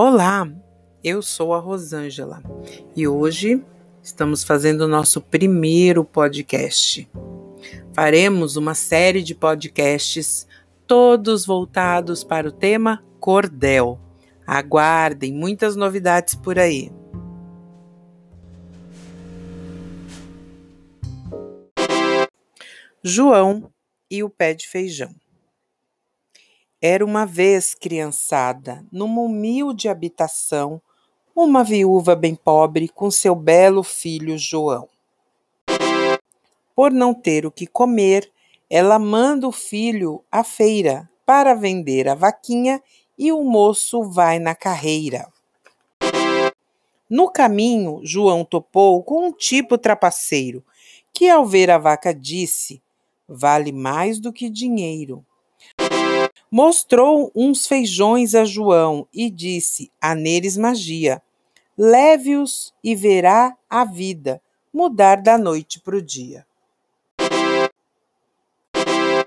Olá, eu sou a Rosângela e hoje estamos fazendo o nosso primeiro podcast. Faremos uma série de podcasts, todos voltados para o tema cordel. Aguardem muitas novidades por aí. João e o pé de feijão. Era uma vez, criançada, numa humilde habitação, uma viúva bem pobre com seu belo filho João. Por não ter o que comer, ela manda o filho à feira para vender a vaquinha e o moço vai na carreira. No caminho, João topou com um tipo trapaceiro que, ao ver a vaca, disse: Vale mais do que dinheiro. Mostrou uns feijões a João e disse: Há neles magia. Leve-os e verá a vida mudar da noite para o dia.